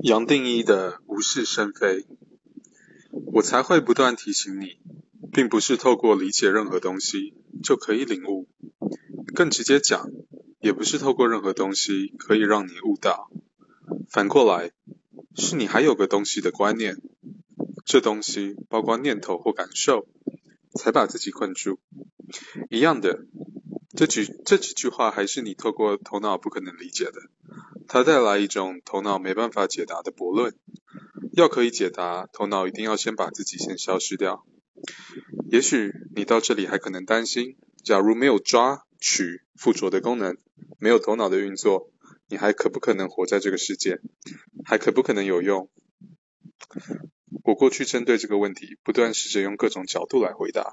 杨定一的无事生非，我才会不断提醒你，并不是透过理解任何东西就可以领悟，更直接讲，也不是透过任何东西可以让你悟到。反过来，是你还有个东西的观念，这东西包括念头或感受，才把自己困住。一样的，这几这几句话还是你透过头脑不可能理解的。它带来一种头脑没办法解答的驳论。要可以解答，头脑一定要先把自己先消失掉。也许你到这里还可能担心，假如没有抓取附着的功能，没有头脑的运作，你还可不可能活在这个世界？还可不可能有用？我过去针对这个问题，不断试着用各种角度来回答。